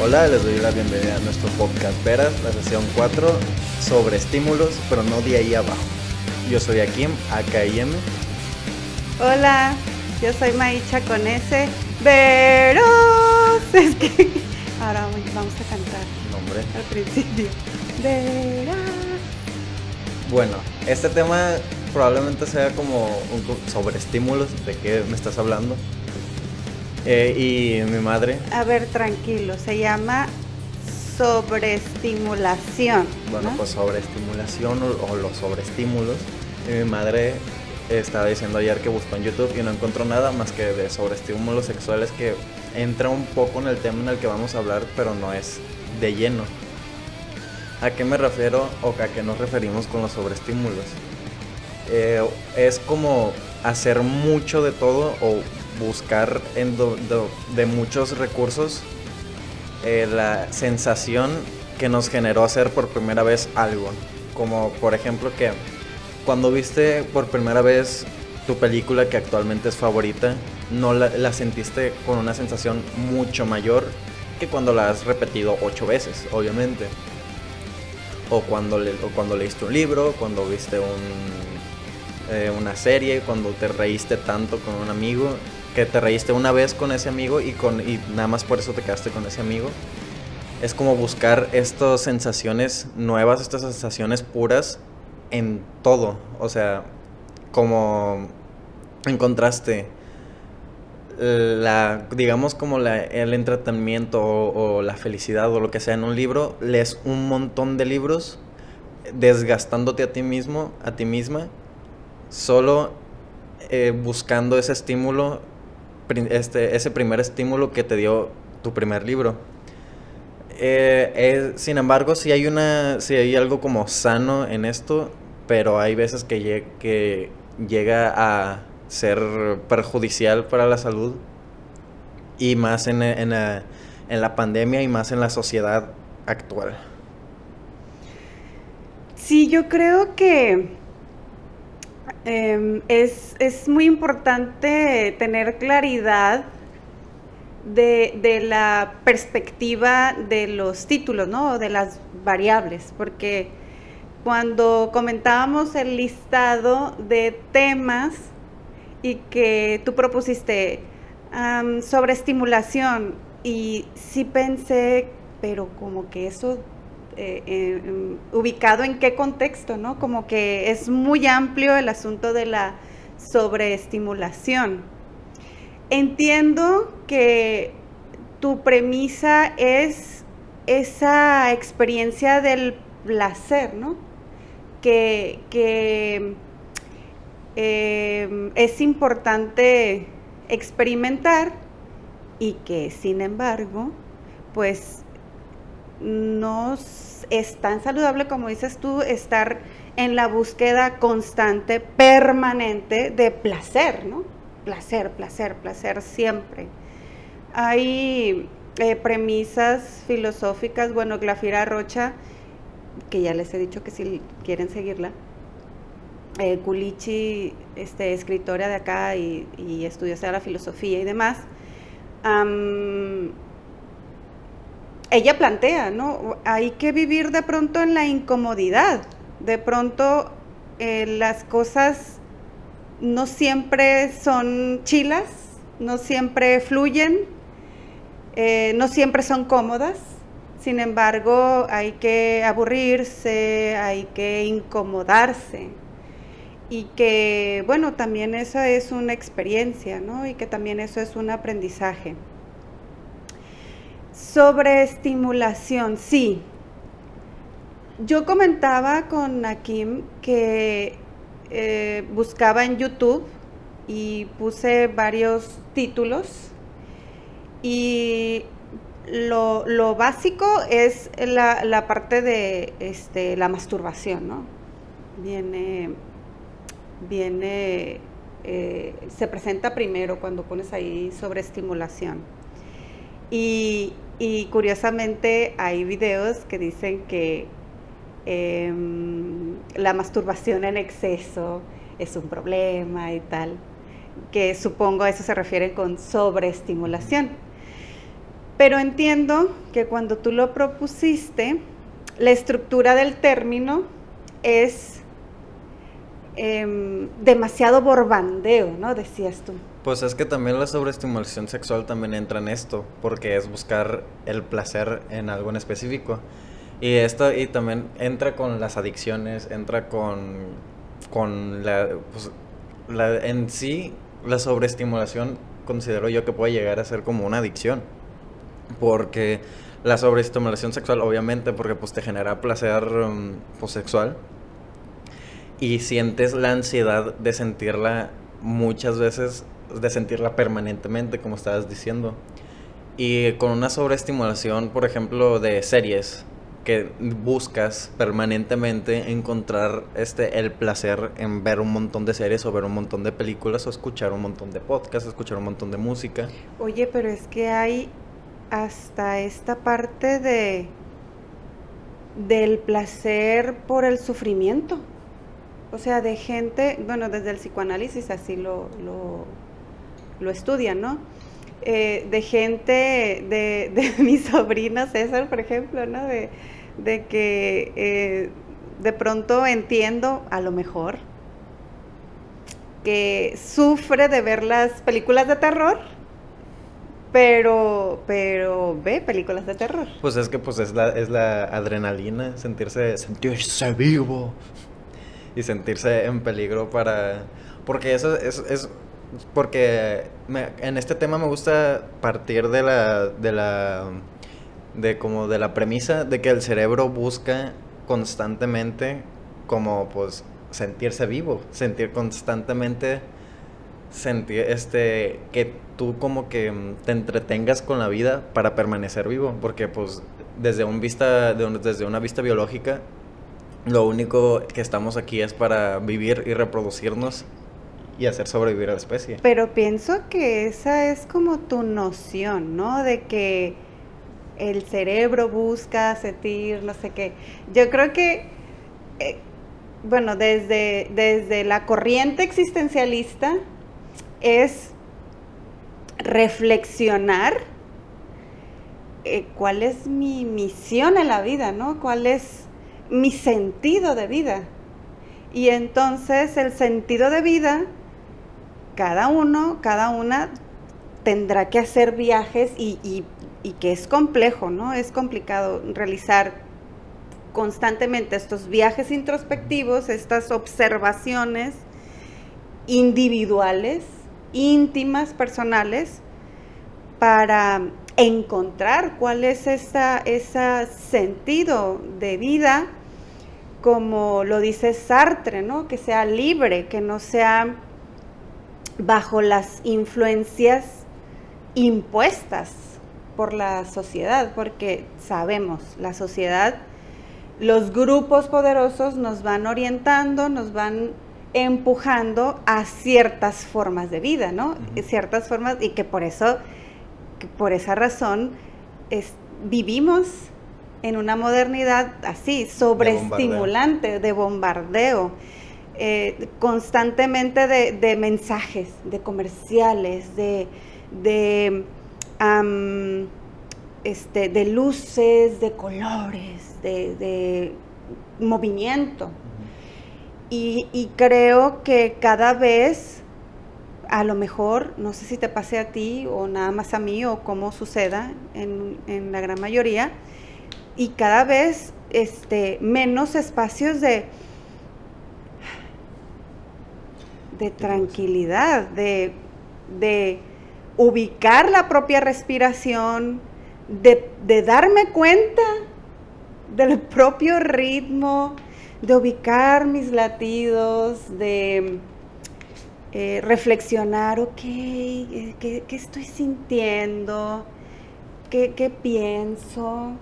Hola, les doy la bienvenida a nuestro podcast Veras, la sesión 4, sobre estímulos, pero no de ahí abajo. Yo soy Akim, AKIM. Hola, yo soy Maicha con S. Veros. Es que ahora vamos a cantar Nombre. al principio. Veras. Bueno, este tema probablemente sea como un sobre estímulos, ¿de qué me estás hablando? Eh, y mi madre, A ver, tranquilo, se llama sobreestimulación. bueno, ¿no? pues sobre estimulación o, o los sobreestímulos. Y mi madre estaba diciendo ayer que buscó en YouTube y no encontró nada más que de sobreestímulos sexuales que entra un poco en el tema en el que vamos a hablar, pero no es de lleno. ¿A qué me refiero o a qué nos referimos con los sobreestímulos? Eh, es como hacer mucho de todo o buscar en de muchos recursos eh, la sensación que nos generó hacer por primera vez algo. Como por ejemplo que cuando viste por primera vez tu película que actualmente es favorita, no la, sentiste con una sensación mucho mayor que cuando la has repetido ocho veces, obviamente. O cuando, cuando leíste un libro, cuando viste un, eh, una serie, cuando te reíste tanto con un amigo, que te reíste una vez con ese amigo y, con, y nada más por eso te quedaste con ese amigo. Es como buscar estas sensaciones nuevas, estas sensaciones puras en todo. O sea, como encontraste la, digamos como el entretenimiento o, la felicidad o lo que sea en un libro, lees un montón de libros desgastándote a ti mismo, a ti misma, solo eh, buscando ese estímulo, este, ese primer estímulo que te dio tu primer libro. Eh, sin embargo, sí hay una, sí hay algo como sano en esto, pero hay veces que, lle- que llega a ser perjudicial para la salud y más en, la, en la pandemia y más en la sociedad actual. Sí, yo creo que em, es, es muy importante tener claridad de, de la perspectiva de los títulos, ¿no? De las variables, porque cuando comentábamos el listado de temas y que tú propusiste sobre estimulación y sí pensé, pero como que eso eh, ubicado en qué contexto, ¿no? Como que es muy amplio el asunto de la sobreestimulación. Entiendo que tu premisa es esa experiencia del placer, ¿no? Que, eh, es importante experimentar y que sin embargo, pues no es tan saludable como dices tú estar en la búsqueda constante, permanente de placer, ¿no? Placer, placer, placer siempre. Hay eh, premisas filosóficas, bueno, Glafira Rocha, que ya les he dicho que si quieren seguirla, eh, Culichi, este, escritora de acá y, y estudiosa la filosofía y demás, ella plantea, ¿no? Hay que vivir de pronto en la incomodidad, de pronto eh, las cosas no siempre son chilas, no siempre fluyen, eh, no siempre son cómodas, sin embargo hay que aburrirse, hay que incomodarse y que, bueno, también eso es una experiencia, ¿no? Y que también eso es un aprendizaje. Sobre estimulación, sí. Yo comentaba con Akim que eh, buscaba en YouTube y puse varios títulos y lo, lo básico es la, la parte de este, la masturbación, ¿no? Viene, viene, eh, se presenta primero cuando pones ahí sobre estimulación. Y, y curiosamente hay videos que dicen que em, la masturbación en exceso es un problema y tal, que supongo a eso se refiere con sobreestimulación. Pero entiendo que cuando tú lo propusiste, la estructura del término es em, demasiado borbandeo, ¿no? Decías tú. Pues es que también la sobreestimulación sexual también entra en esto, porque es buscar el placer en algo en específico. Y esto y también entra con las adicciones, entra con, con la, pues, la en sí la sobreestimulación considero yo que puede llegar a ser como una adicción. Porque la sobreestimulación sexual, obviamente, porque pues te genera placer um, pues, sexual. Y sientes la ansiedad de sentirla muchas veces, de sentirla permanentemente, como estabas diciendo. Y con una sobreestimulación, por ejemplo, de series, que buscas permanentemente encontrar este el placer en ver un montón de series o ver un montón de películas o escuchar un montón de podcasts, escuchar un montón de música. Oye, pero es que hay hasta esta parte de del placer por el sufrimiento. O sea, de gente, bueno, desde el psicoanálisis así lo, lo, lo estudian, ¿no? Eh, de gente, de, mi sobrino César, por ejemplo, ¿no? De, que eh, de pronto entiendo, a lo mejor, que sufre de ver las películas de terror, pero, pero ve películas de terror. Pues es que pues es la, es la adrenalina, sentirse, sentirse vivo y sentirse en peligro para... Porque eso es, es porque en este tema me gusta partir de la, de la de como de la premisa de que el cerebro busca constantemente como pues sentirse vivo, sentir constantemente sentir este que tú como que te entretengas con la vida para permanecer vivo, porque pues desde un vista desde una vista biológica lo único que estamos aquí es para vivir y reproducirnos y hacer sobrevivir a la especie. Pero pienso que esa es como tu noción, ¿no? De que el cerebro busca sentir, no sé qué. Yo creo que, eh, bueno, desde, desde la corriente existencialista es reflexionar eh, cuál es mi misión en la vida, ¿no? ¿Cuál es mi sentido de vida? Y entonces el sentido de vida, cada uno, cada una tendrá que hacer viajes y, que es complejo, ¿no? Es complicado realizar constantemente estos viajes introspectivos, estas observaciones individuales, íntimas, personales, para encontrar cuál es ese sentido de vida, como lo dice Sartre, ¿no? Que sea libre, que no sea bajo las influencias impuestas por la sociedad, porque sabemos, la sociedad, los grupos poderosos nos van orientando, nos van empujando a ciertas formas de vida, ¿no? Ciertas formas, y que por eso, por esa razón, vivimos en una modernidad así, sobreestimulante, de bombardeo, eh, constantemente de, mensajes, de comerciales, de este, de luces, de colores, de, movimiento. y, creo que cada vez, a lo mejor, no sé si te pase a ti o nada más a mí o cómo suceda en, en la gran mayoría, y cada vez este, menos espacios de, de tranquilidad, de, de ubicar la propia respiración, de, darme cuenta del propio ritmo, de ubicar mis latidos, de eh, reflexionar, ok, eh, ¿qué, estoy sintiendo? ¿Qué, pienso?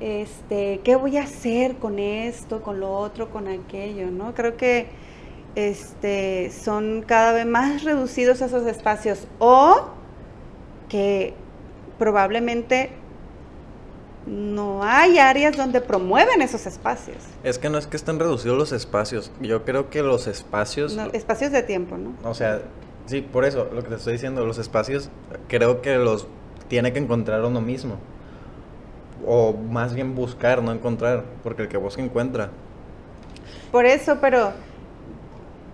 Este, ¿Qué voy a hacer con esto, con lo otro, con aquello? ¿no? Creo que este, son cada vez más reducidos esos espacios. O que probablemente no hay áreas donde promueven esos espacios. Es que no es que estén reducidos los espacios, yo creo que los espacios... espacios de tiempo, ¿no? O sea, sí, por eso, lo que te estoy diciendo, los espacios, creo que los tiene que encontrar uno mismo. O más bien buscar, no encontrar, porque el que busca encuentra. Por eso, pero,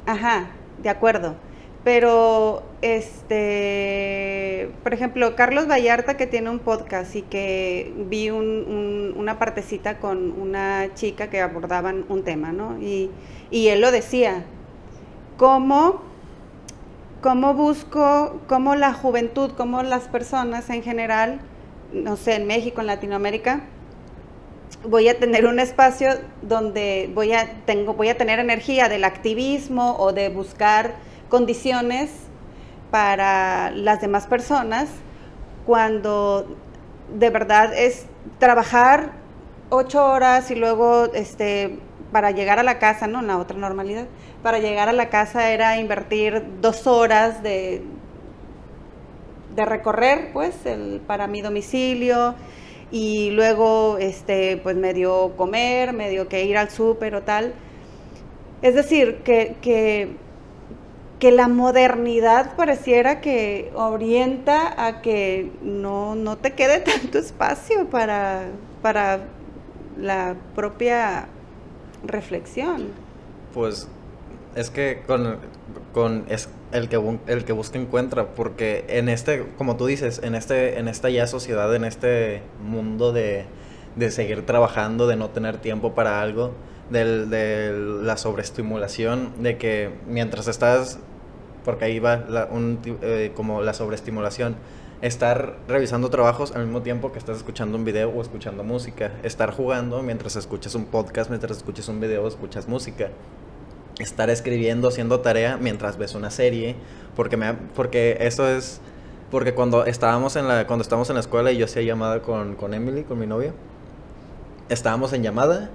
ajá, de acuerdo. Pero, este, por ejemplo, Carlos Vallarta que tiene un podcast y que vi una partecita con una chica que abordaban un tema, ¿no? Y, y él lo decía, ¿cómo, cómo busco, cómo la juventud, cómo las personas en general, no sé, en México, en Latinoamérica, voy a tener un espacio donde voy a, tengo, voy a tener energía del activismo o de buscar condiciones para las demás personas cuando de verdad es trabajar ocho horas y luego este para llegar a la casa, ¿no? La otra normalidad, para llegar a la casa era invertir dos horas de, de recorrer, pues, el, para mi domicilio y luego, este, pues, medio comer, medio que ir al súper o tal. Es decir, que, que que la modernidad pareciera que orienta a que no, no te quede tanto espacio para, para la propia reflexión. Pues es que con, con el que el que busca encuentra, porque en este, como tú dices, en este, en esta ya sociedad, en este mundo de, de seguir trabajando, de no tener tiempo para algo, de la sobreestimulación, de que mientras estás, porque ahí va un, eh, como la sobreestimulación, estar revisando trabajos al mismo tiempo que estás escuchando un video o escuchando música, estar jugando mientras escuchas un podcast, mientras escuchas un video o escuchas música, estar escribiendo, haciendo tarea mientras ves una serie, porque, me, porque eso es... Porque cuando estábamos en la, cuando estábamos en la escuela y yo hacía llamada con, con Emily, con mi novia, estábamos en llamada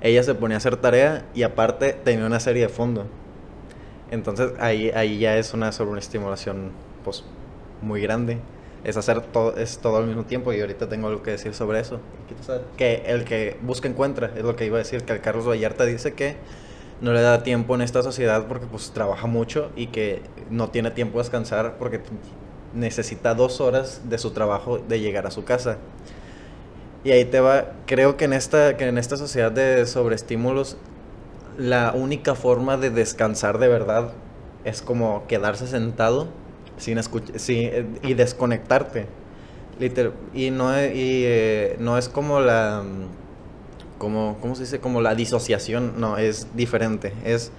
ella se ponía a hacer tarea y aparte tenía una serie de fondo. Entonces ahí, ahí ya es una sobreestimulación pues muy grande. Es hacer todo, es todo al mismo tiempo y ahorita tengo algo que decir sobre eso. Que el que busca encuentra, es lo que iba a decir, que el Carlos Vallarta dice que no le da tiempo en esta sociedad porque pues trabaja mucho y que no tiene tiempo de descansar porque necesita dos horas de su trabajo de llegar a su casa. Y ahí te va, creo que en esta, que en esta sociedad de sobreestímulos, la única forma de descansar de verdad es como quedarse sentado sin y desconectarte. y no, y, eh, no es como la, como, ¿cómo se dice? Como la disociación, no, es diferente. Es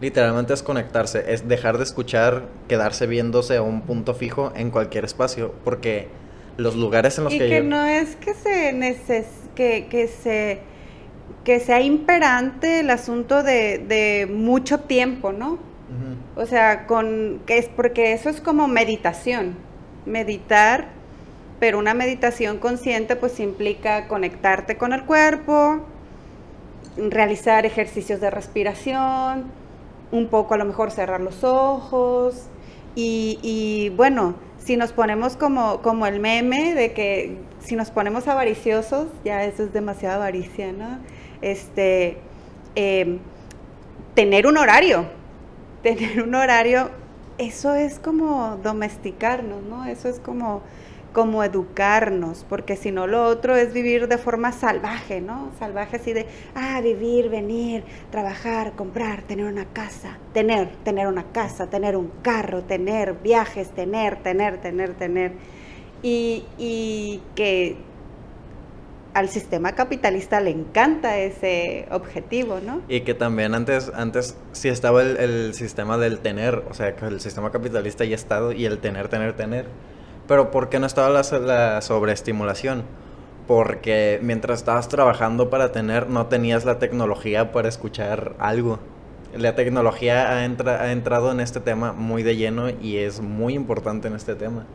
literalmente desconectarse, es dejar de escuchar, quedarse viéndose a un punto fijo en cualquier espacio, porque los lugares en los y que, no es que se neces que, que se que sea imperante el asunto de, de mucho tiempo, ¿no? O sea, con que es porque eso es como meditación. Meditar, pero una meditación consciente pues implica conectarte con el cuerpo, realizar ejercicios de respiración, un poco a lo mejor cerrar los ojos y, bueno, si nos ponemos como, como el meme de que si nos ponemos avariciosos, ya eso es demasiada avaricia, ¿no? Este, em, tener un horario, tener un horario, eso es como domesticarnos, ¿no? Eso es como como educarnos, porque si no lo otro es vivir de forma salvaje, ¿no? Salvaje así de, ah, vivir, venir, trabajar, comprar, tener una casa, tener, tener una casa, tener un carro, tener viajes, tener, tener, tener, tener. Y, que al sistema capitalista le encanta ese objetivo, ¿no? Y que también antes, antes sí estaba el, sistema del tener, o sea, que el sistema capitalista ya estado y el tener, tener, tener pero ¿por qué no estaba la, sobreestimulación? Porque mientras estabas trabajando para tener, no tenías la tecnología para escuchar algo. La tecnología ha, ha entrado en este tema muy de lleno y es muy importante en este tema.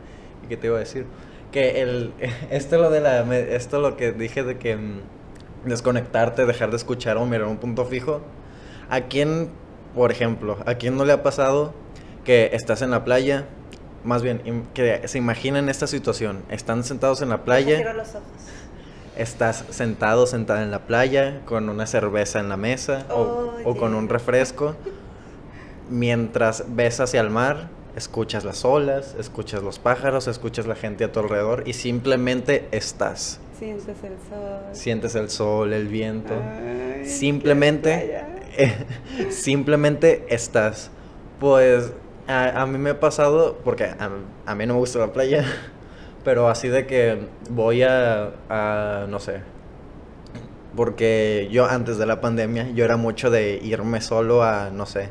¿Y qué te iba a decir? Que el, esto lo de la, esto lo que dije de que mm, desconectarte, dejar de escuchar o mirar un punto fijo. ¿A quién, por ejemplo, a quién no le ha pasado que estás en la playa, más bien, que se imaginen esta situación. Están sentados en la playa. los ojos. Estás sentado, sentada en la playa, con una cerveza en la mesa o, con un refresco, mientras ves hacia el mar escuchas las olas, escuchas los pájaros, escuchas la gente a tu alrededor y simplemente estás. Sientes el sol. Sientes el sol, el viento. simplemente, simplemente estás. Pues a, mí me ha pasado, porque a, mí no me gusta la playa, pero así de que voy a, a, no sé, porque yo antes de la pandemia, yo era mucho de irme solo a, no sé,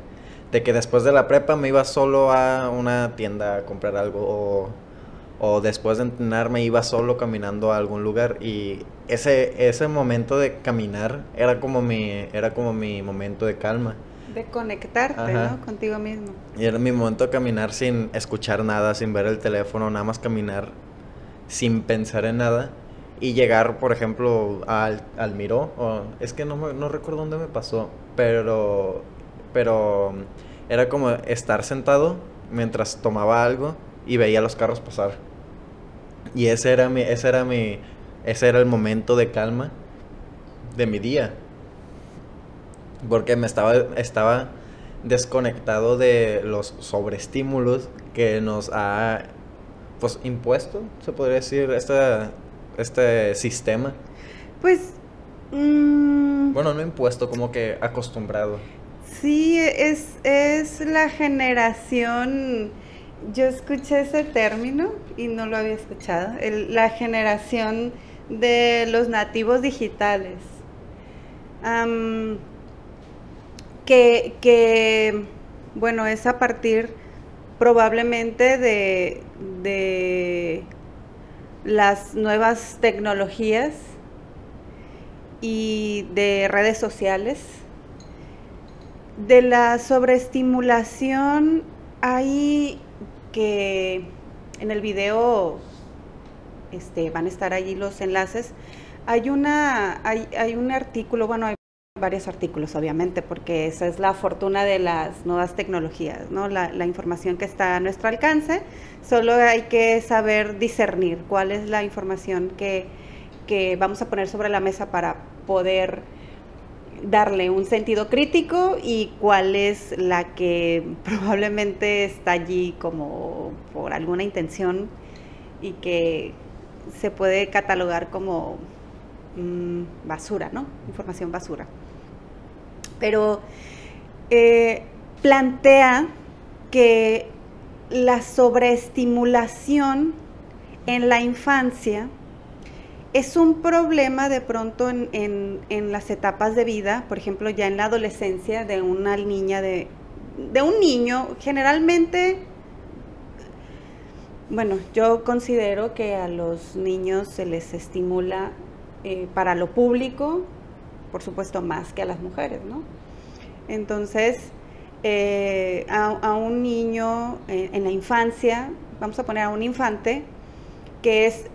de que después de la prepa me iba solo a una tienda a comprar algo o, después de entrenarme iba solo caminando a algún lugar y ese, ese momento de caminar era como mi, era como mi momento de calma. De conectarte, ¿no? Contigo mismo. Y era mi momento de caminar sin escuchar nada, sin ver el teléfono, nada más caminar sin pensar en nada. Y llegar, por ejemplo, al, al Miró. O, es que no, no recuerdo dónde me pasó. Pero. Pero. Era como estar sentado mientras tomaba algo y veía los carros pasar. Y ese era mi. Ese era mi. Ese era el momento de calma de mi día porque me estaba, estaba desconectado de los sobreestímulos que nos ha pues impuesto, se podría decir, este, este sistema. Pues... Mm, bueno, no impuesto, como que acostumbrado. Sí, es, es la generación, yo escuché ese término y no lo había escuchado, la generación de los nativos digitales que, bueno, es a partir probablemente de, de las nuevas tecnologías y de redes sociales. De la sobreestimulación hay que en el video este, van a estar allí los enlaces. Hay una, hay, hay un artículo, bueno, hay varios artículos, obviamente, porque esa es la fortuna de las nuevas tecnologías, ¿no? La, información que está a nuestro alcance, solo hay que saber discernir cuál es la información que, que vamos a poner sobre la mesa para poder darle un sentido crítico y cuál es la que probablemente está allí como por alguna intención y que se puede catalogar como mm, basura, ¿no? Información basura pero eh, plantea que la sobreestimulación en la infancia es un problema de pronto en, las etapas de vida, por ejemplo, ya en la adolescencia de una niña, de, un niño, generalmente, bueno, yo considero que a los niños se les estimula eh, para lo público, por supuesto, más que a las mujeres, ¿no? Entonces, eh, a, un niño eh, en la infancia, vamos a poner a un infante, que es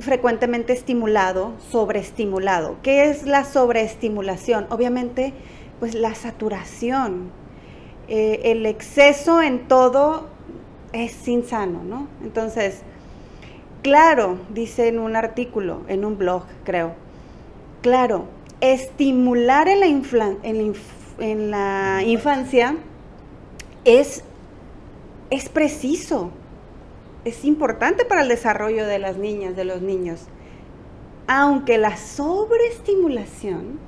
frecuentemente estimulado, sobreestimulado. ¿Qué es la sobreestimulación? Obviamente, pues la saturación, eh, el exceso en todo es insano, ¿no? Entonces, claro, dice en un artículo, en un blog, creo, claro, estimular en la, infancia es, es preciso, es importante para el desarrollo de las niñas, de los niños. Aunque la sobreestimulación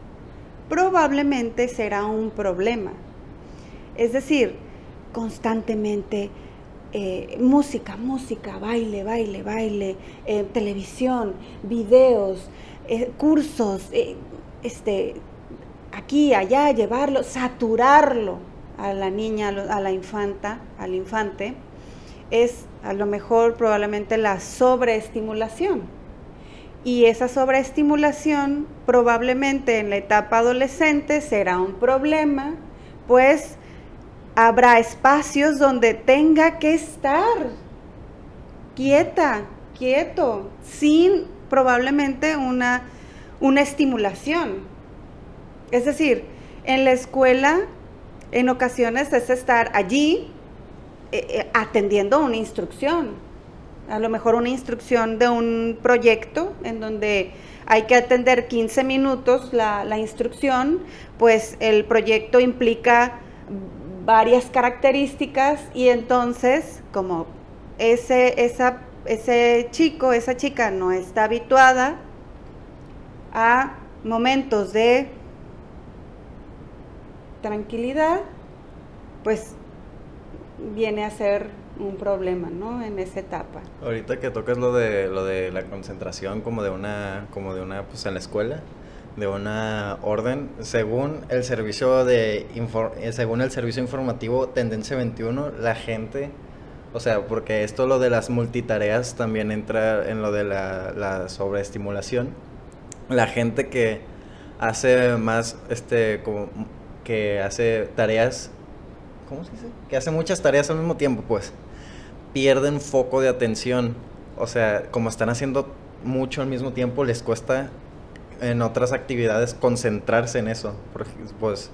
probablemente será un problema. Es decir, constantemente eh, música, música, baile, baile, baile, eh, televisión, videos, eh, cursos, este, aquí, allá, llevarlo, saturarlo a la niña, a la infanta, al infante, es a lo mejor probablemente la sobreestimulación. Y esa sobreestimulación probablemente en la etapa adolescente será un problema, pues habrá espacios donde tenga que estar quieta, quieto, sin probablemente una una estimulación. Es decir, en la escuela en ocasiones es estar allí eh, eh, atendiendo una instrucción, a lo mejor una instrucción de un proyecto en donde hay que atender 15 minutos la, la instrucción, pues el proyecto implica varias características y entonces como ese, ese chico, esa chica no está habituada a momentos de tranquilidad, pues viene a ser un problema, ¿no? En esa etapa. Ahorita que tocas lo de lo de la concentración como de una como de una pues en la escuela, de una orden, según el servicio de eh, según el servicio informativo Tendencia 21, la gente o sea, porque esto lo de las multitareas también entra en lo de la, la sobreestimulación. La gente que hace más, este, como, que hace tareas, ¿cómo se dice? Que hace muchas tareas al mismo tiempo, pues, pierden foco de atención. O sea, como están haciendo mucho al mismo tiempo, les cuesta en otras actividades concentrarse en eso. Pues,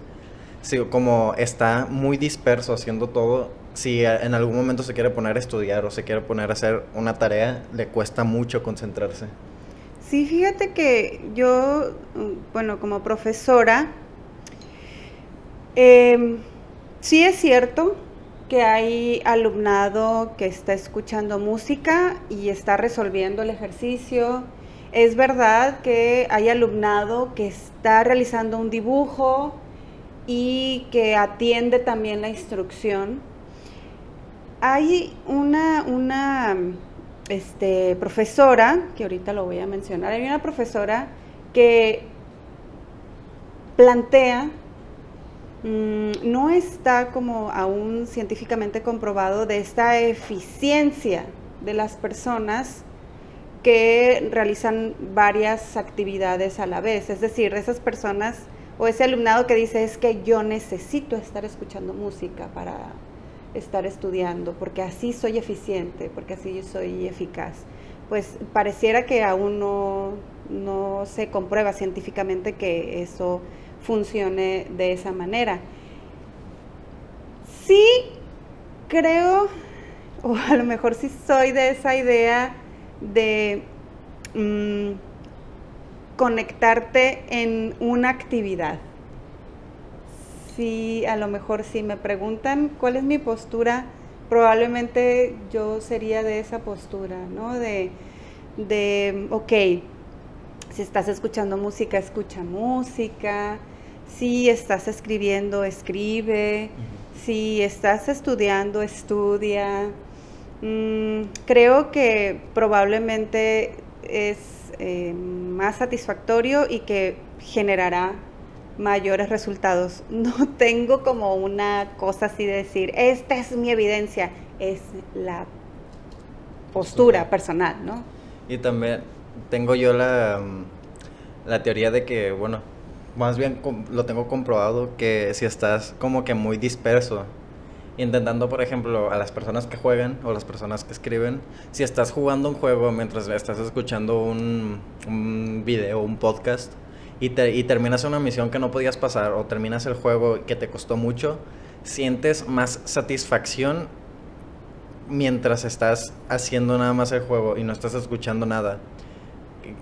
sí, como está muy disperso haciendo todo, si en algún momento se quiere poner a estudiar o se quiere poner a hacer una tarea, le cuesta mucho concentrarse. Sí, fíjate que yo, bueno, como profesora, eh, sí es cierto que hay alumnado que está escuchando música y está resolviendo el ejercicio. Es verdad que hay alumnado que está realizando un dibujo y que atiende también la instrucción hay una, una este, profesora, que ahorita lo voy a mencionar, hay una profesora que plantea, mm, no está como aún científicamente comprobado de esta eficiencia de las personas que realizan varias actividades a la vez. Es decir, esas personas o ese alumnado que dice es que yo necesito estar escuchando música para estar estudiando, porque así soy eficiente, porque así soy eficaz. Pues pareciera que aún no, no se comprueba científicamente que eso funcione de esa manera. Sí creo, o a lo mejor sí soy de esa idea de mm, conectarte en una actividad sí, a lo mejor si me preguntan cuál es mi postura, probablemente yo sería de esa postura, ¿no? De, de ok, si estás escuchando música, escucha música, si estás escribiendo, escribe, si estás estudiando, estudia. Mm, creo que probablemente es eh, más satisfactorio y que generará mayores resultados. No tengo como una cosa así de decir, esta es mi evidencia, es la postura personal, ¿no? Y también tengo yo la, mm, la teoría de que, bueno, más bien lo tengo comprobado que si estás como que muy disperso, intentando, por ejemplo, a las personas que juegan o las personas que escriben, si estás jugando un juego mientras estás escuchando un, un video, un podcast, y, terminas una misión que no podías pasar o terminas el juego que te costó mucho, sientes más satisfacción mientras estás haciendo nada más el juego y no estás escuchando nada.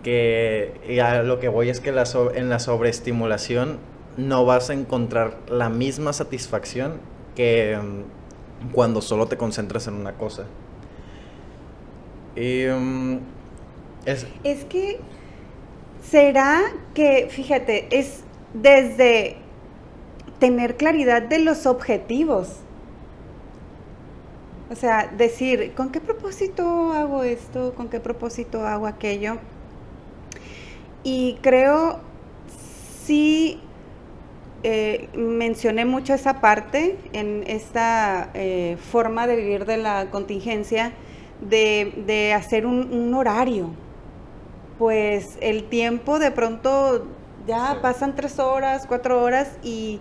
Que a lo que voy es que en la sobreestimulación no vas a encontrar la misma satisfacción que mm, cuando solo te concentras en una cosa. Mm, es, es que ¿Será que, fíjate, es desde tener claridad de los objetivos? O sea, decir, ¿con qué propósito hago esto? ¿Con qué propósito hago aquello? Y creo, sí, eh, mencioné mucho esa parte en esta eh, forma de vivir de la contingencia, de, hacer un horario, pues el tiempo de pronto ya pasan tres horas, cuatro horas y,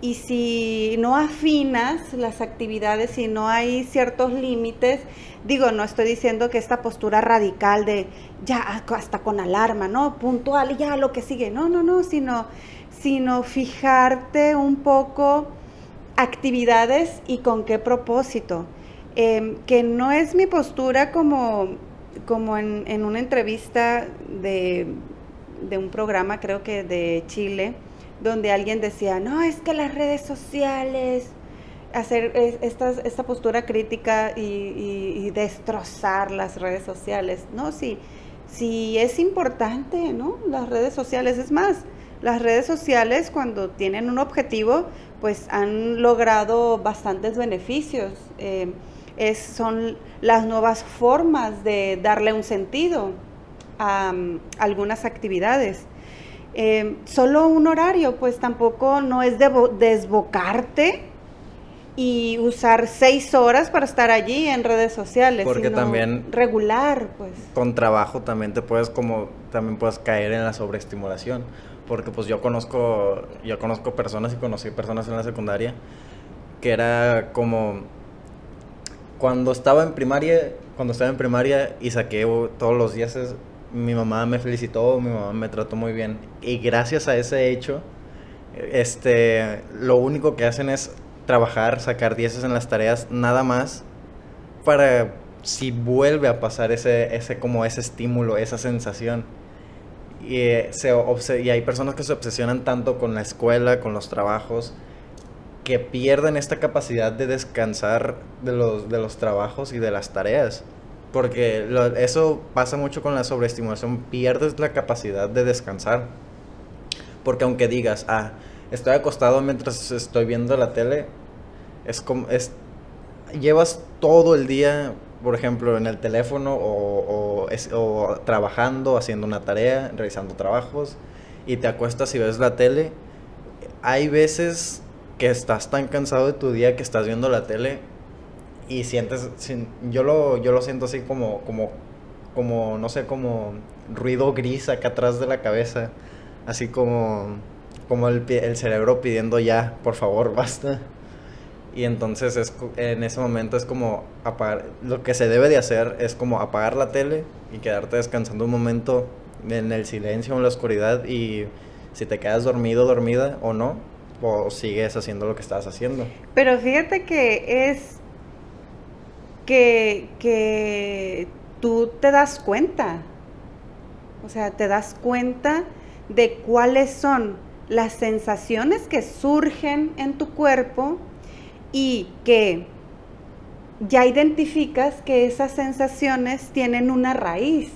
si no afinas las actividades, y no hay ciertos límites, digo, no estoy diciendo que esta postura radical de ya hasta con alarma, ¿no? Puntual y ya lo que sigue, no, no, no, sino, sino fijarte un poco actividades y con qué propósito. Em, que no es mi postura como como en, una entrevista de, un programa, creo que de Chile, donde alguien decía, no, es que las redes sociales hacer esta, esta postura crítica y, destrozar las redes sociales. No, sí, sí es importante, ¿no? Las redes sociales, es más, las redes sociales cuando tienen un objetivo, pues han logrado bastantes beneficios. Eh, es, son las nuevas formas de darle un sentido a, mm, algunas actividades. Eh, solo un horario, pues tampoco no es desbocarte y usar seis horas para estar allí en redes sociales. Porque también regular, pues. Con trabajo también te puedes como también puedes caer en la sobreestimulación, porque pues yo conozco yo conozco personas y conocí personas en la secundaria que era como cuando estaba en primaria, cuando estaba en primaria y saqué todos los días, mi mamá me felicitó, mi mamá me trató muy bien. Y gracias a ese hecho, este, lo único que hacen es trabajar, sacar dieces en las tareas, nada más para si vuelve a pasar ese, ese, como ese estímulo, esa sensación. Y, eh, se, y hay personas que se obsesionan tanto con la escuela, con los trabajos, que pierden esta capacidad de descansar de los, de los trabajos y de las tareas. Porque eso pasa mucho con la sobreestimulación, pierdes la capacidad de descansar. Porque aunque digas, ah, estoy acostado mientras estoy viendo la tele, es como, es, llevas todo el día, por ejemplo, en el teléfono o, o trabajando, haciendo una tarea, realizando trabajos, y te acuestas y ves la tele. Hay veces que estás tan cansado de tu día que estás viendo la tele y sientes, yo lo, yo lo siento así como, como, como, no sé, como ruido gris acá atrás de la cabeza, así como, como el, el cerebro pidiendo ya, por favor, basta. Y entonces es, en ese momento es como apagar, lo que se debe de hacer es como apagar la tele y quedarte descansando un momento en el silencio, en la oscuridad y si te quedas dormido, dormida o no, o sigues haciendo lo que estás haciendo. Pero fíjate que es que, que tú te das cuenta, o sea, te das cuenta de cuáles son las sensaciones que surgen en tu cuerpo y que ya identificas que esas sensaciones tienen una raíz.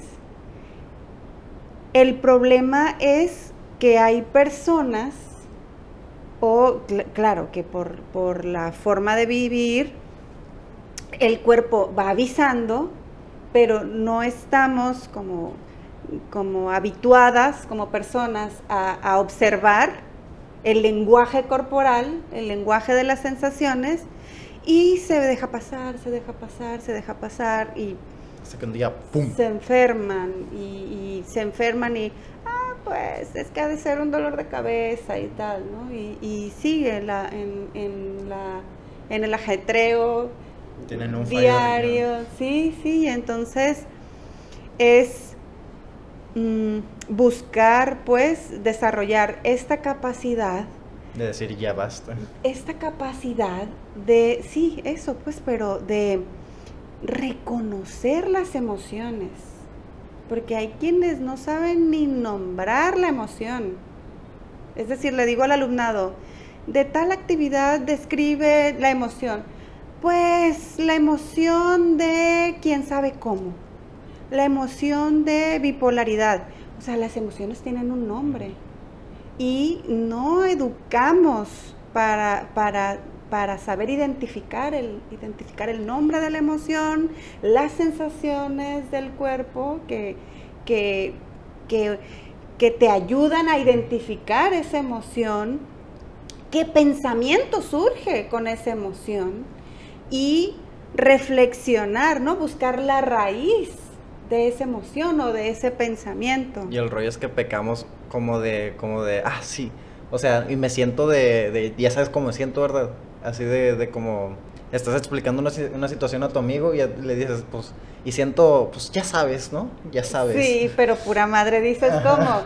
El problema es que hay personas o claro que por, la forma de vivir el cuerpo va avisando, pero no estamos como, como habituadas como personas a, observar el lenguaje corporal, el lenguaje de las sensaciones, y se deja pasar, se deja pasar, se deja pasar, y se enferman, y, y se enferman y pues es que ha de ser un dolor de cabeza y tal, ¿no? Y, sigue la, en, en, la, en el ajetreo diario, sí, sí, entonces es mm, buscar, pues, desarrollar esta capacidad. De decir, ya basta. Esta capacidad de, sí, eso, pues, pero de reconocer las emociones porque hay quienes no saben ni nombrar la emoción. Es decir, le digo al alumnado, de tal actividad describe la emoción. Pues la emoción de quién sabe cómo. La emoción de bipolaridad. O sea, las emociones tienen un nombre. Y no educamos para, para para saber identificar el, identificar el nombre de la emoción, las sensaciones del cuerpo que, que, que, te ayudan a identificar esa emoción, qué pensamiento surge con esa emoción y reflexionar, ¿no? Buscar la raíz de esa emoción o de ese pensamiento. Y el rollo es que pecamos como de, como de, ah, sí, o sea, y me siento de, de ya sabes cómo me siento, ¿verdad? Así de, de como estás explicando una, una, situación a tu amigo y le dices, pues, y siento, pues ya sabes, ¿no? Ya sabes. Sí, pero pura madre dices, ¿cómo?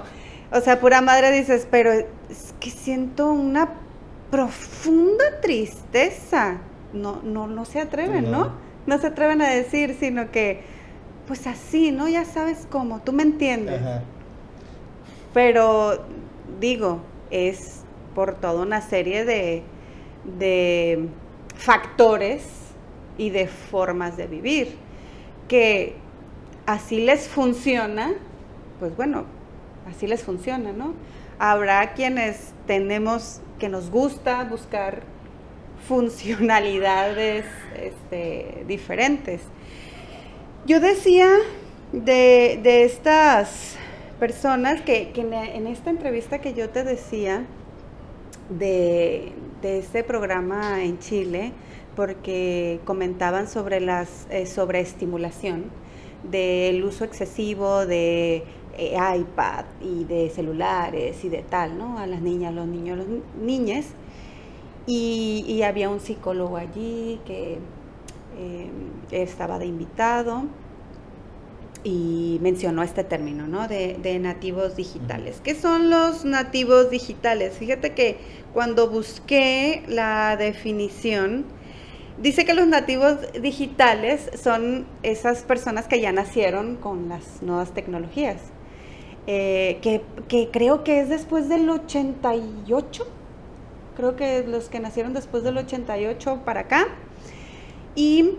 O sea, pura madre dices, pero es que siento una profunda tristeza. No, no, no se atreven, ¿no? ¿no? se atreven a decir, sino que, pues así, ¿no? Ya sabes cómo, tú me entiendes. Pero, digo, es por toda una serie de, de factores y de formas de vivir, que así les funciona, pues bueno, así les funciona, ¿no? Habrá quienes tenemos, que nos gusta buscar funcionalidades este, diferentes. Yo decía de, estas personas que, en esta entrevista que yo te decía de, de este programa en Chile, porque comentaban sobre las eh, sobreestimulación del uso excesivo de eh, iPad y de celulares y de tal, ¿no? A las niñas, los niños, los niñas. Y, había un psicólogo allí que eh, estaba de invitado y mencionó este término, ¿no? De, de, nativos digitales. ¿Qué son los nativos digitales? Fíjate que cuando busqué la definición, Dice que los nativos digitales son esas personas que ya nacieron con las nuevas tecnologías, eh, que, creo que es después del 88, creo que los que nacieron después del 88 para acá, y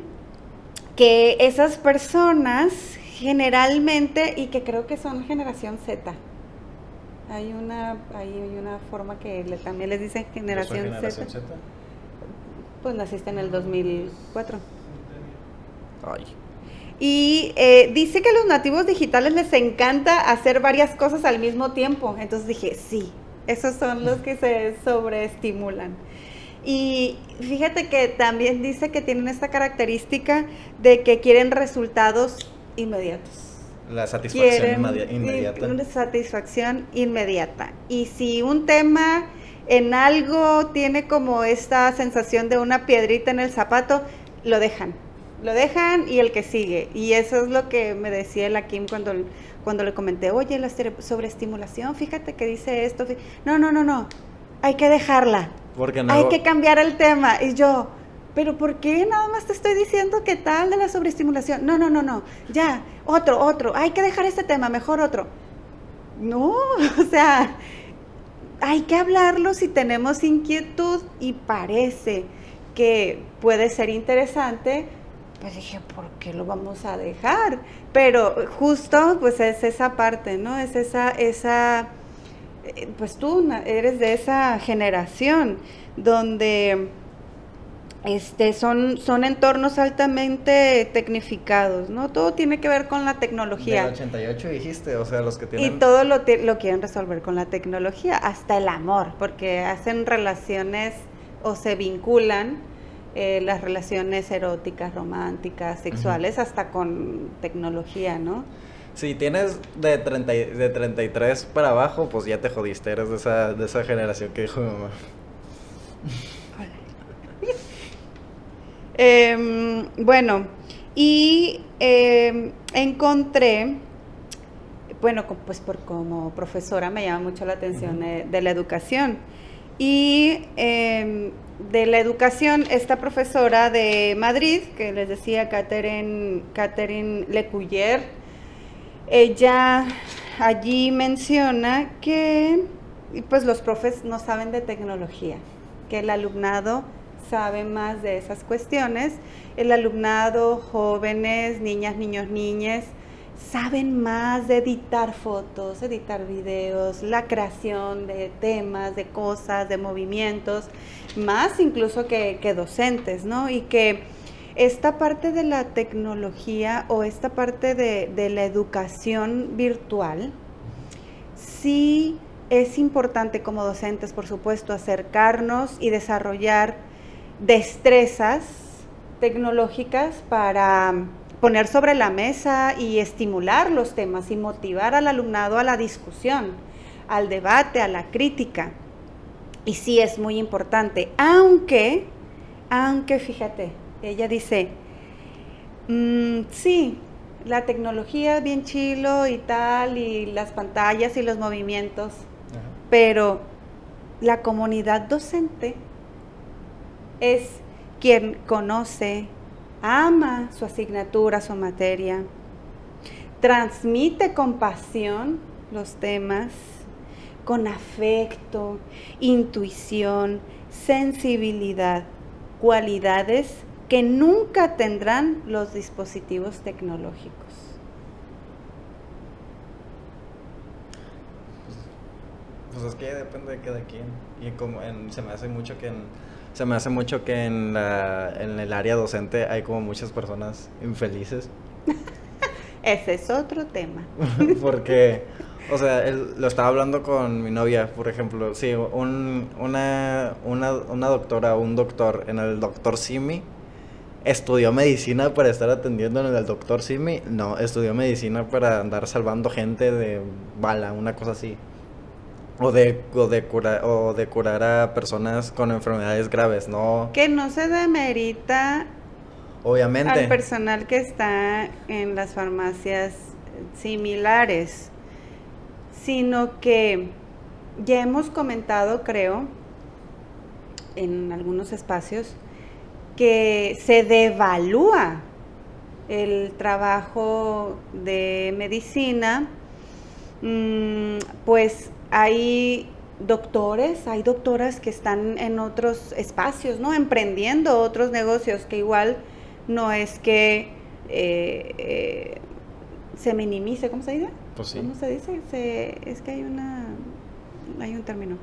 que esas personas generalmente, y que creo que son generación Z, hay una, hay una forma que también les dicen generación, generación Z pues naciste en el 2004. Ay. Y eh, dice que a los nativos digitales les encanta hacer varias cosas al mismo tiempo. Entonces dije, sí, esos son los que se sobreestimulan. Y fíjate que también dice que tienen esta característica de que quieren resultados inmediatos. La satisfacción inmediata. Una satisfacción inmediata. Y si un tema en algo tiene como esta sensación de una piedrita en el zapato, lo dejan. Lo dejan y el que sigue. Y eso es lo que me decía la Kim cuando, cuando le comenté, oye, la sobreestimulación, fíjate que dice esto. No, no, no, no. Hay que dejarla. Porque no... Hay que cambiar el tema. Y yo, pero ¿por qué nada más te estoy diciendo qué tal de la sobreestimulación? No, no, no, no. Ya, otro, otro. Hay que dejar este tema, mejor otro. No, o sea, hay que hablarlo si tenemos inquietud y parece que puede ser interesante, pues dije, ¿por qué lo vamos a dejar? Pero justo pues es esa parte, ¿no? Es esa, esa, eh, pues tú eres de esa generación donde este, son, son entornos altamente tecnificados, ¿no? Todo tiene que ver con la tecnología. Del 88 dijiste, o sea, los que tienen... Y todo lo, lo quieren resolver con la tecnología, hasta el amor, porque hacen relaciones o se vinculan eh, las relaciones eróticas, románticas, sexuales, hasta con tecnología, ¿no? Si tienes de, 30, de 33 para abajo, pues ya te jodiste, eres de esa, de esa generación que dijo mi mamá. Em, bueno, y em, encontré, bueno, pues por como profesora me llama mucho la atención de, la educación. Y em, de la educación, esta profesora de Madrid, que les decía Catherine, Catherine Lecuyer, ella allí menciona que pues los profes no saben de tecnología, que el alumnado sabe más de esas cuestiones. El alumnado, jóvenes, niñas, niños, niñas, saben más de editar fotos, editar videos, la creación de temas, de cosas, de movimientos, más incluso que, docentes, ¿no? Y que esta parte de la tecnología o esta parte de, de la educación virtual, sí es importante como docentes, por supuesto, acercarnos y desarrollar destrezas tecnológicas para poner sobre la mesa y estimular los temas y motivar al alumnado a la discusión, al debate, a la crítica. Y sí es muy importante, aunque, aunque fíjate, ella dice, mm, sí, la tecnología es bien chilo y tal, y las pantallas y los movimientos, pero la comunidad docente es quien conoce, ama su asignatura, su materia, transmite con pasión los temas, con afecto, intuición, sensibilidad. cualidades que nunca tendrán los dispositivos tecnológicos. Pues es que depende de cada. Y como se me hace mucho que en, se me hace mucho que en, la, en el área docente hay como muchas personas infelices. Ese es otro tema. Porque, o sea, lo estaba hablando con mi novia, por ejemplo. Sí, un, una, una, una doctora, un doctor en el doctor Simi estudió medicina para estar atendiendo en el doctor Simi. No, estudió medicina para andar salvando gente de bala, una cosa así. O de, o de, curar, o de curar a personas con enfermedades graves, ¿no? Que no se demerita Obviamente. al personal que está en las farmacias similares, sino que ya hemos comentado, creo, en algunos espacios, que se devalúa el trabajo de medicina, mm, pues hay doctores, hay doctoras que están en otros espacios, ¿no? Emprendiendo otros negocios que igual no es que eh, eh, se minimice, ¿cómo se dice? Pues sí. ¿Cómo se dice? es que hay una, hay un término.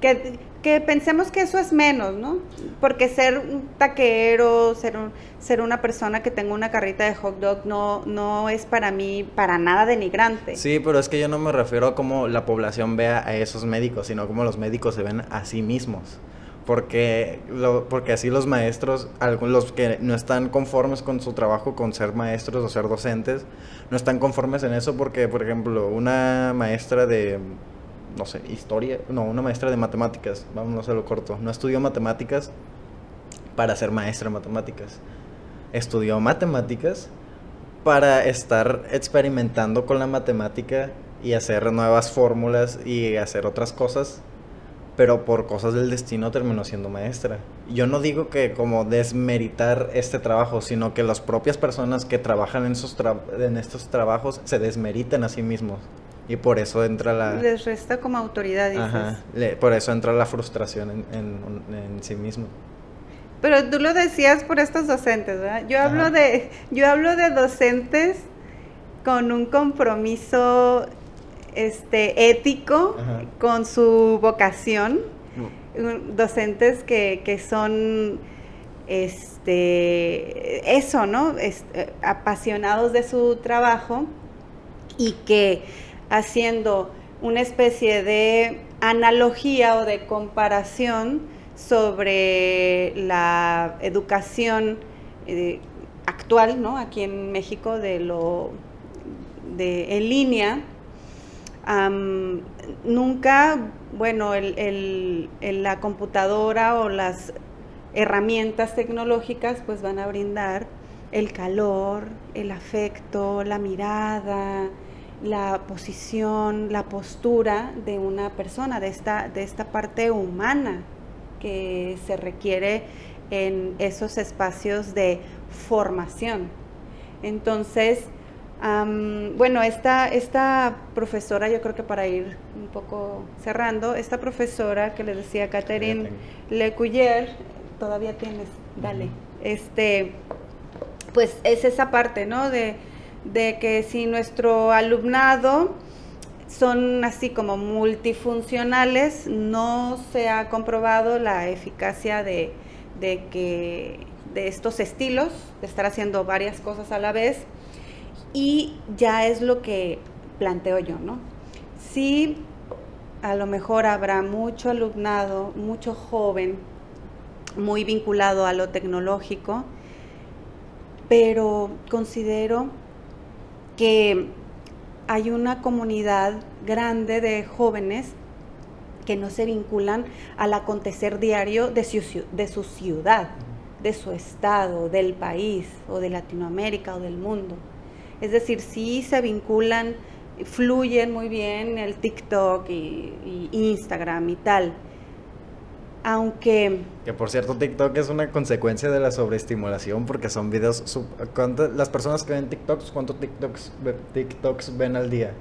Que, que, pensemos que eso es menos, ¿no? Porque ser un taquero, ser, ser una persona que tenga una carrita de hot dog no, no es para mí para nada denigrante. Sí, pero es que yo no me refiero a cómo la población vea a esos médicos, sino cómo los médicos se ven a sí mismos porque, lo, porque así los maestros, los que no están conformes con su trabajo, con ser maestros o ser docentes, no están conformes en eso porque, por ejemplo, una maestra de, no sé, historia, no, una maestra de matemáticas, vamos a lo corto, no estudió matemáticas para ser maestra de matemáticas, estudió matemáticas para estar experimentando con la matemática y hacer nuevas fórmulas y hacer otras cosas pero por cosas del destino terminó siendo maestra. Yo no digo que como desmeritar este trabajo, sino que las propias personas que trabajan en, esos en estos trabajos se desmeriten a sí mismos. Y por eso entra la... Les resta como autoridad, dices. Ajá, por eso entra la frustración en, en, sí mismo. Pero tú lo decías por estos docentes, ¿verdad? Yo hablo, de, yo hablo de docentes con un compromiso este, ético con su vocación, mm. docentes que, que, son este, eso, ¿no? Eh, apasionados de su trabajo y que haciendo una especie de analogía o de comparación sobre la educación eh, actual, ¿no? Aquí en México de lo de en línea nunca, bueno, la computadora o las herramientas tecnológicas pues van a brindar el calor, el afecto, la mirada, la posición, la postura de una persona, de esta, de esta parte humana que se requiere en esos espacios de formación. Entonces, bueno, esta, esta profesora, yo creo que para ir un poco cerrando, esta profesora que le decía Catherine Lecuyer, todavía tienes, dale, este, pues es esa parte, ¿no? De, de que si nuestro alumnado son así como multifuncionales, no se ha comprobado la eficacia de, de que de estos estilos, de estar haciendo varias cosas a la vez, y ya es lo que planteo yo, ¿no? Sí, a lo mejor habrá mucho alumnado, mucho joven, muy vinculado a lo tecnológico, pero considero que hay una comunidad grande de jóvenes que no se vinculan al acontecer diario de su, de su ciudad, de su estado, del país o de Latinoamérica o del mundo. Es decir, sí se vinculan, fluyen muy bien el TikTok y, Instagram y tal. Aunque... Que por cierto, TikTok es una consecuencia de la sobreestimulación porque son videos... las personas que ven TikToks, ¿cuántos TikToks, TikToks ven al día?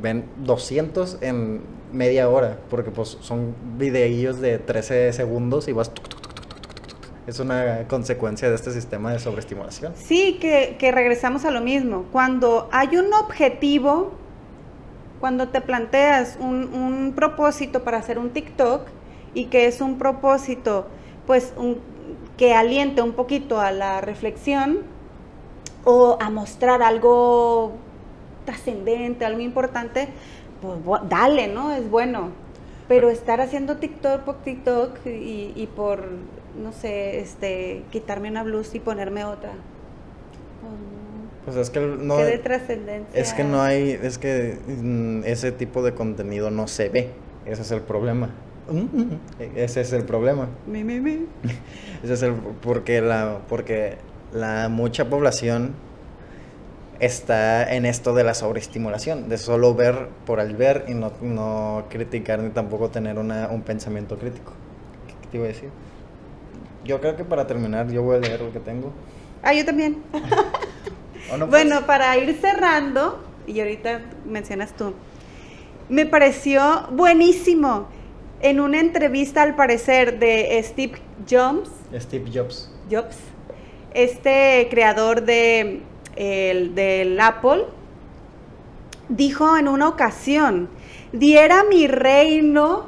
Ven 200 en media hora porque pues son videillos de 13 segundos y vas Es una consecuencia de este sistema de sobreestimulación. Sí, que, que regresamos a lo mismo. Cuando hay un objetivo, cuando te planteas un, un propósito para hacer un TikTok y que es un propósito, pues, un, que aliente un poquito a la reflexión o a mostrar algo trascendente, algo importante, pues dale, ¿no? Es bueno. Pero estar haciendo TikTok por TikTok y, y por, no sé, este, quitarme una blusa y ponerme otra. Pues. Pues es que no... ¿Qué de trascendencia? Es que no hay, es que mm, ese tipo de contenido no se ve. Ese es el problema. Ese es el problema. Mi, mi, mi. Ese es el porque la porque la mucha población está en esto de la sobreestimulación, de solo ver por el ver y no, no criticar ni tampoco tener una, un pensamiento crítico. ¿Qué, qué te iba a decir? Yo creo que para terminar yo voy a leer lo que tengo. Ah, yo también. ¿O no, pues? Bueno, para ir cerrando, y ahorita mencionas tú, me pareció buenísimo en una entrevista al parecer de Steve Jobs, Steve Jobs. Jobs este creador de, el, del Apple, dijo en una ocasión, diera mi reino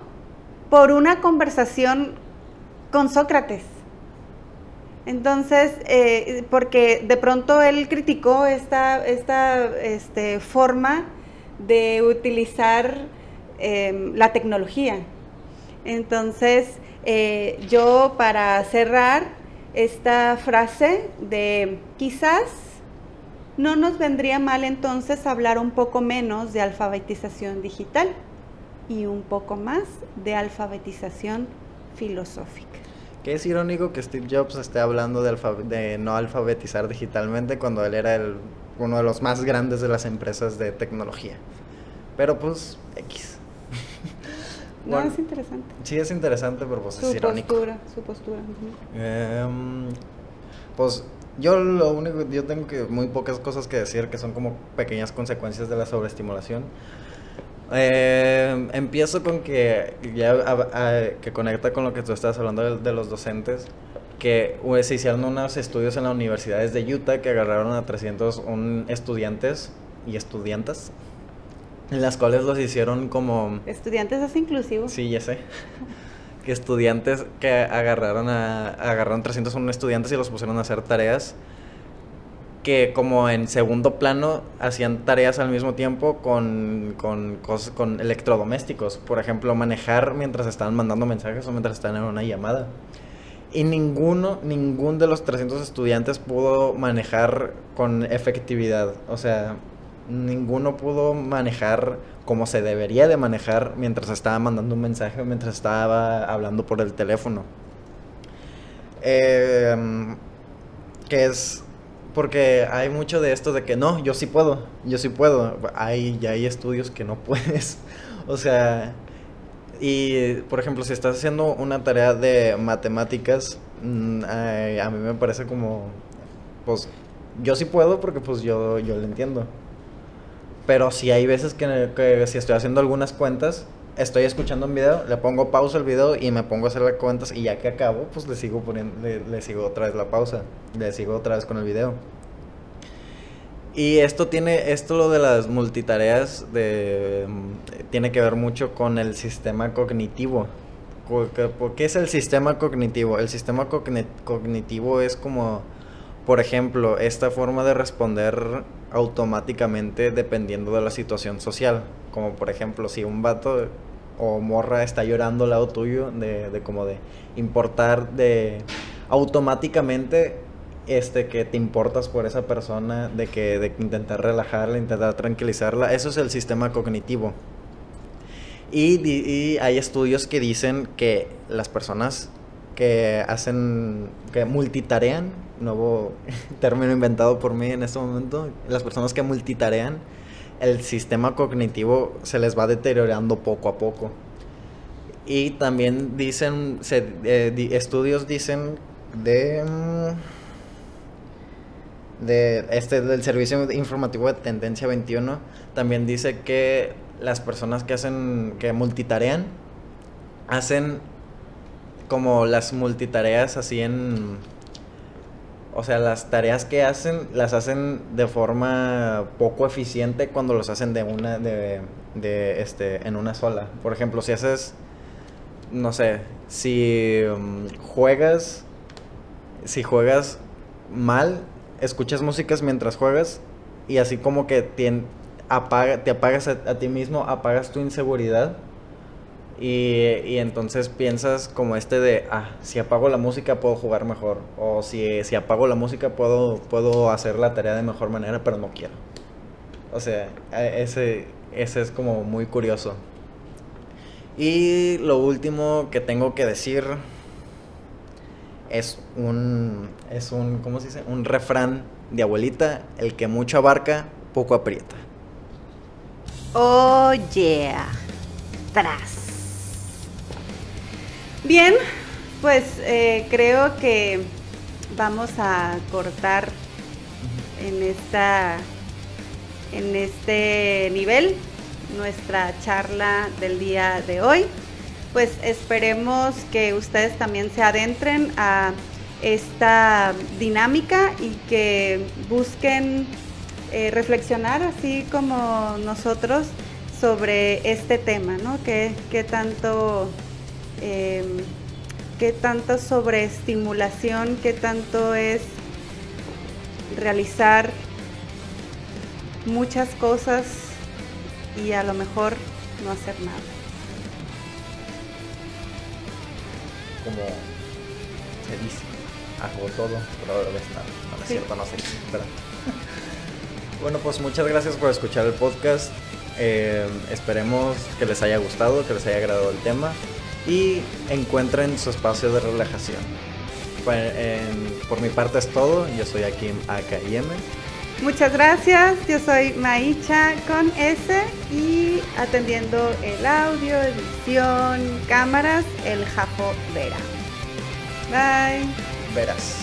por una conversación con Sócrates. Entonces, eh, porque de pronto él criticó esta, esta este, forma de utilizar eh, la tecnología. Entonces, eh, yo para cerrar esta frase de quizás no nos vendría mal entonces hablar un poco menos de alfabetización digital y un poco más de alfabetización filosófica. Que es irónico que Steve Jobs esté hablando de, de no alfabetizar digitalmente cuando él era el, uno de los más grandes de las empresas de tecnología. Pero pues, X. No, Bueno, es interesante. sí es interesante, pero pues es Su irónico. postura, su postura. Em, pues yo lo único, yo tengo que muy pocas cosas que decir que son como pequeñas consecuencias de la sobreestimulación. Em, empiezo con que ya a- a- que conecta con lo que tú estabas hablando de, de los docentes, que pues, se hicieron unos estudios en las universidades de Utah que agarraron a 301 estudiantes y estudiantas, en las cuales los hicieron como Estudiantes es inclusivo. Sí, ya sé. Que estudiantes que agarraron a agarraron 301 estudiantes y los pusieron a hacer tareas que como en segundo plano hacían tareas al mismo tiempo con, con, cos- con electrodomésticos. Por ejemplo, manejar mientras estaban mandando mensajes o mientras estaban en una llamada. Y ninguno, ningún de los 300 estudiantes pudo manejar con efectividad. O sea, ninguno pudo manejar como se debería de manejar mientras estaba mandando un mensaje mientras estaba hablando por el teléfono. Em, que es porque hay mucho de esto de que no, yo sí puedo, yo sí puedo. Hay, ya hay estudios que no puedes. O sea, y por ejemplo, si estás haciendo una tarea de matemáticas, mm, a mí me parece como, pues, yo sí puedo porque pues yo, yo lo entiendo. Pero si hay veces que, que si estoy haciendo algunas cuentas, estoy escuchando un video, le pongo pausa al video y me pongo a hacer las cuentas y ya que acabo, pues le sigo poniendo, le, sigo otra vez la pausa, le sigo otra vez con el video. Y esto tiene, esto lo de las multitareas de, tiene que ver mucho con el sistema cognitivo. Co- que- ¿Por qué es el sistema cognitivo? El sistema cogni- cognitivo es como, por ejemplo, esta forma de responder automáticamente dependiendo de la situación social. Como por ejemplo, si un vato o morra está llorando al lado tuyo, de, de como de importar, de automáticamente este que te importas por esa persona, de que de intentar relajarla, intentar tranquilizarla, eso es el sistema cognitivo. Y, y hay estudios que dicen que las personas que hacen, que multitarean, nuevo término inventado por mí en este momento, las personas que multitarean, el sistema cognitivo se les va deteriorando poco a poco. Y también dicen, se- eh, di- estudios dicen de, mm, de este del servicio informativo de Tendencia 21, también dice que las personas que hacen, que multitarean, hacen como las multitareas así en o sea, las tareas que hacen las hacen de forma poco eficiente cuando los hacen de una de, de este en una sola. Por ejemplo, si haces no sé, si um, juegas si juegas mal, escuchas músicas mientras juegas y así como que te, apaga, te apagas a ti mismo, apagas tu inseguridad y, entonces piensas como este de, ah, si apago la música puedo jugar mejor. O si, si apago la música puedo, puedo hacer la tarea de mejor manera, pero no quiero. O sea, ese, ese es como muy curioso. Y lo último que tengo que decir es un, es un, ¿cómo se dice? Un refrán de abuelita, el que mucho abarca, poco aprieta. Oh yeah. Tras. Bien, pues eh, creo que vamos a cortar en esta en este nivel nuestra charla del día de hoy. Pues esperemos que ustedes también se adentren a esta dinámica y que busquen eh, reflexionar así como nosotros sobre este tema, ¿no? ¿Qué, qué tanto eh, qué tanto sobreestimulación, qué tanto es realizar muchas cosas y a lo mejor no hacer nada. Como se dice, hago todo, pero a la vez nada. No, es cierto, no sé. bueno, pues muchas gracias por escuchar el podcast. Eh, esperemos que les haya gustado, que les haya agradado el tema y encuentren su espacio de relajación. por mi parte es todo, yo soy en AKM. Muchas gracias, yo soy Maicha con S y atendiendo el audio, edición, cámaras, el Japo Vera. Bye. Veras.